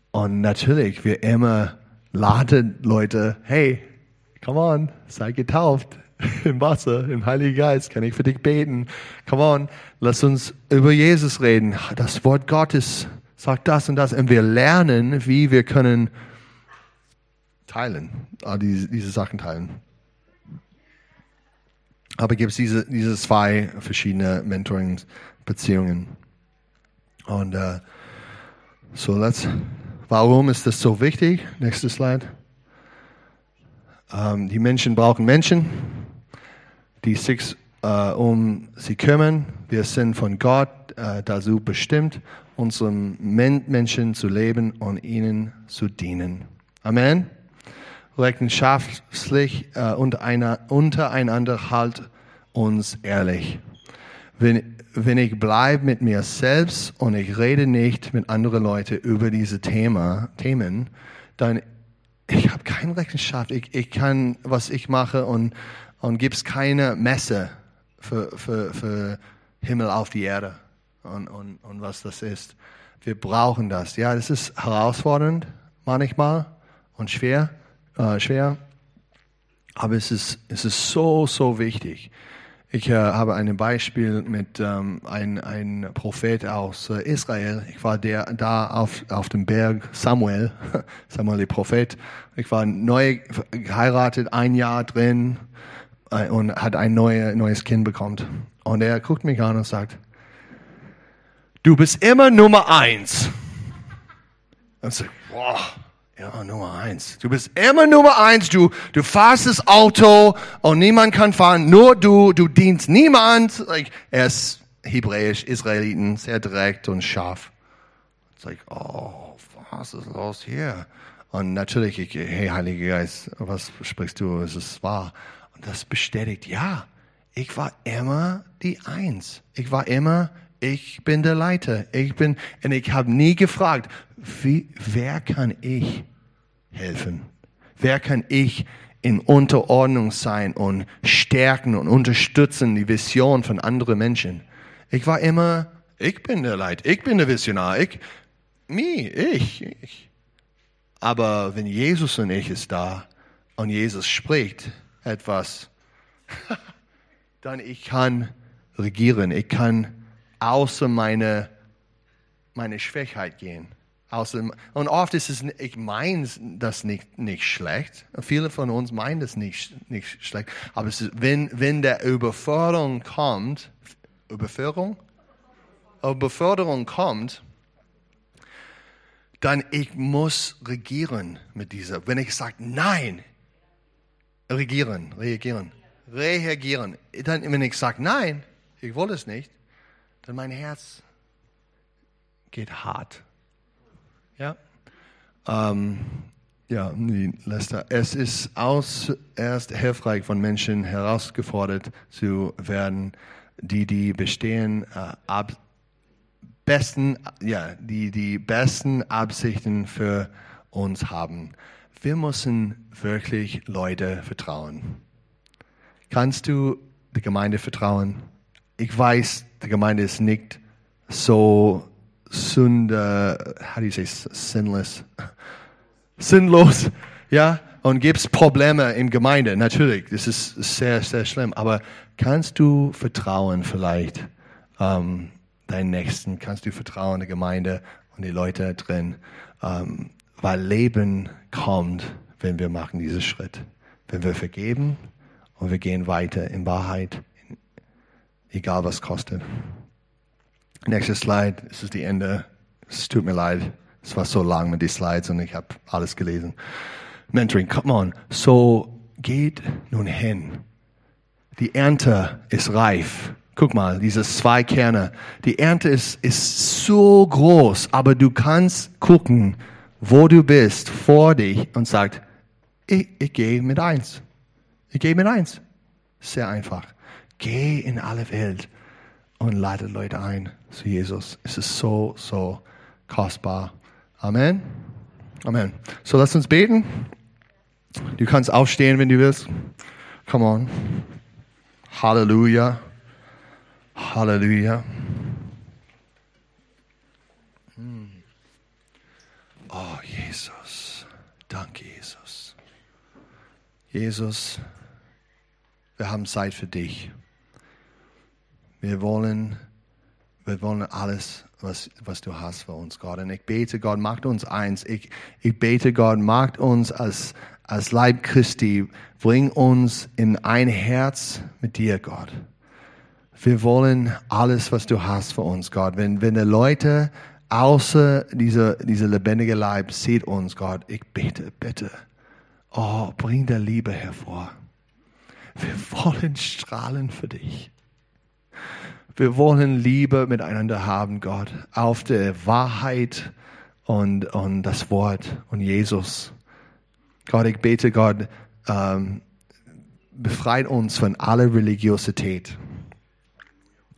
Und natürlich, wir immer laden Leute, hey, come on, sei getauft im Wasser, im Heiligen Geist, kann ich für dich beten. Come on, lass uns über Jesus reden. Das Wort Gottes sagt das und das. Und wir lernen, wie wir können teilen, ah, diese, diese Sachen teilen. Aber gibt es diese, diese zwei verschiedene Mentoring-Beziehungen. Und uh, so let's, warum ist das so wichtig? Nächstes Slide. Um, ähm, die Menschen brauchen Menschen, die sich uh, um sie kümmern. Wir sind von Gott uh, dazu bestimmt, unseren Menschen zu leben und ihnen zu dienen. Amen rechenschaftlich äh, untereinander halt uns ehrlich. Wenn, wenn ich bleibe mit mir selbst und ich rede nicht mit anderen Leuten über diese Thema, Themen, dann ich habe keine Rechenschaft. Ich, ich kann, was ich mache und, und gibt es keine Messe für, für, für Himmel auf die Erde und, und, und was das ist. Wir brauchen das. Ja, das ist herausfordernd manchmal und schwer äh, schwer. Aber es ist, es ist so, so wichtig. Ich äh, habe ein Beispiel mit ähm, ein, ein Prophet aus äh, Israel. Ich war der, da auf, auf dem Berg Samuel, Samuel der Prophet. Ich war neu geheiratet, ein Jahr drin und hat ein neue, neues Kind bekommen. Und er guckt mich an und sagt, du bist immer Nummer eins. Und so, boah, ja, Nummer eins. Du bist immer Nummer eins. Du, du fahrst das Auto und niemand kann fahren. Nur du. Du dienst niemand. Like, er ist hebräisch, Israeliten, sehr direkt und scharf. It's like, oh, was ist los hier? Und natürlich, ich, hey, Heiliger Geist, was sprichst du? Es ist wahr. Das bestätigt, ja, ich war immer die Eins. Ich war immer, ich bin der Leiter. Ich bin, und ich habe nie gefragt, wie, wer kann ich helfen? Wer kann ich in Unterordnung sein und stärken und unterstützen die Vision von anderen Menschen? Ich war immer, ich bin der Leit, ich bin der Visionar, ich, mir, ich, ich. Aber wenn Jesus und ich ist da und Jesus spricht etwas, dann ich kann regieren, ich kann außer meine, meine Schwächheit gehen. Außerdem, und oft ist es, ich meine das nicht, nicht schlecht. Viele von uns meinen das nicht, nicht schlecht. Aber ist, wenn, wenn der Überforderung kommt, Überforderung? Überforderung kommt, dann ich muss regieren mit dieser. Wenn ich sage, nein, regieren, reagieren, reagieren. Dann, wenn ich sage, nein, ich will es nicht, dann mein Herz geht hart ja. Ähm, ja, Lester. Es ist erst hilfreich von Menschen herausgefordert zu werden, die die bestehen äh, ab, besten, ja, die die besten Absichten für uns haben. Wir müssen wirklich Leute vertrauen. Kannst du der Gemeinde vertrauen? Ich weiß, die Gemeinde ist nicht so Sünde, how do you say sinless? Sinnlos, ja? Und gibt's Probleme in Gemeinde, natürlich, das ist sehr, sehr schlimm. Aber kannst du vertrauen vielleicht ähm, deinen Nächsten? Kannst du vertrauen der Gemeinde und die Leute drin? Ähm, weil Leben kommt, wenn wir machen diesen Schritt. Wenn wir vergeben und wir gehen weiter in Wahrheit, egal was kostet. Nächstes Slide, es ist die Ende. Es tut mir leid, es war so lang mit den Slides und ich habe alles gelesen. Mentoring, come on. So geht nun hin. Die Ernte ist reif. Guck mal, diese zwei Kerne. Die Ernte ist, ist so groß, aber du kannst gucken, wo du bist, vor dich und sagt, ich, ich gehe mit eins. Ich gehe mit eins. Sehr einfach. Geh in alle Welt und lade Leute ein zu Jesus. Es ist so, so kostbar. Amen. Amen. So, lass uns beten. Du kannst aufstehen, wenn du willst. Come on. Halleluja. Halleluja. Oh, Jesus. Danke, Jesus. Jesus, wir haben Zeit für dich. Wir wollen, wir wollen alles, was, was du hast für uns, Gott. Und ich bete, Gott, macht uns eins. Ich, ich bete, Gott, macht uns als, als Leib Christi, bring uns in ein Herz mit dir, Gott. Wir wollen alles, was du hast für uns, Gott. Wenn, wenn die Leute außer dieser, dieser lebendige Leib sieht uns, Gott, ich bete, bitte. Oh, bring der Liebe hervor. Wir wollen strahlen für dich. Wir wollen Liebe miteinander haben, Gott, auf der Wahrheit und, und das Wort und Jesus. Gott, ich bete, Gott, ähm, befreit uns von aller Religiosität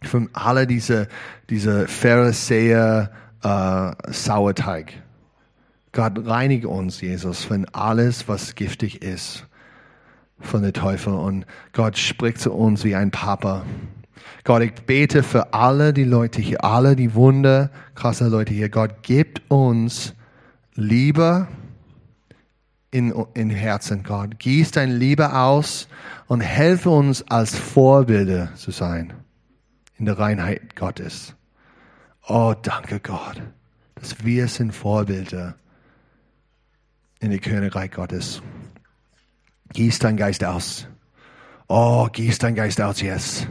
von alle diese, diese Pharisäer äh, Sauerteig. Gott reinige uns, Jesus, von alles, was giftig ist, von der Teufel. Und Gott spricht zu uns wie ein Papa. Gott, ich bete für alle die Leute hier, alle die Wunder, krasse Leute hier. Gott, gibt uns Liebe in, in Herzen, Gott. Gieß dein Liebe aus und helfe uns als Vorbilder zu sein in der Reinheit Gottes. Oh, danke Gott, dass wir sind Vorbilder in der Königreich Gottes. Gieß dein Geist aus. Oh, gieß dein Geist aus jetzt.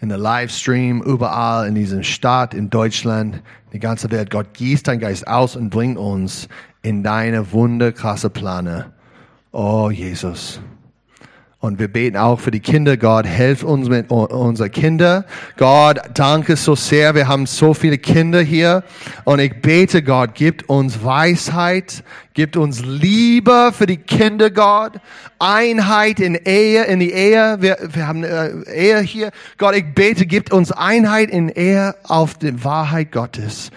In der Livestream, überall in diesem Stadt, in Deutschland, in der ganzen Welt. Gott, gieß dein Geist aus und bring uns in deine wunderkrasse Plane. Oh, Jesus. Und wir beten auch für die Kinder. Gott, helf uns mit unseren Kindern. Gott, danke so sehr. Wir haben so viele Kinder hier. Und ich bete, Gott, gibt uns Weisheit, gibt uns Liebe für die Kinder, Gott. Einheit in Ehe, in die Ehe. Wir, wir haben äh, Ehe hier. Gott, ich bete, gibt uns Einheit in Ehe auf die Wahrheit Gottes.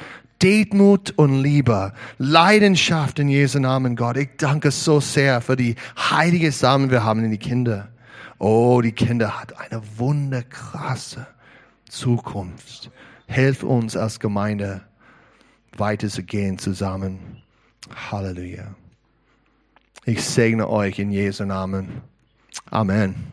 Demut und Liebe, Leidenschaft in Jesu Namen, Gott. Ich danke so sehr für die heilige Samen, wir haben in die Kinder. Oh, die Kinder hat eine wunderkrasse Zukunft. Hilf uns als Gemeinde weiterzugehen zusammen. Halleluja. Ich segne euch in Jesu Namen. Amen.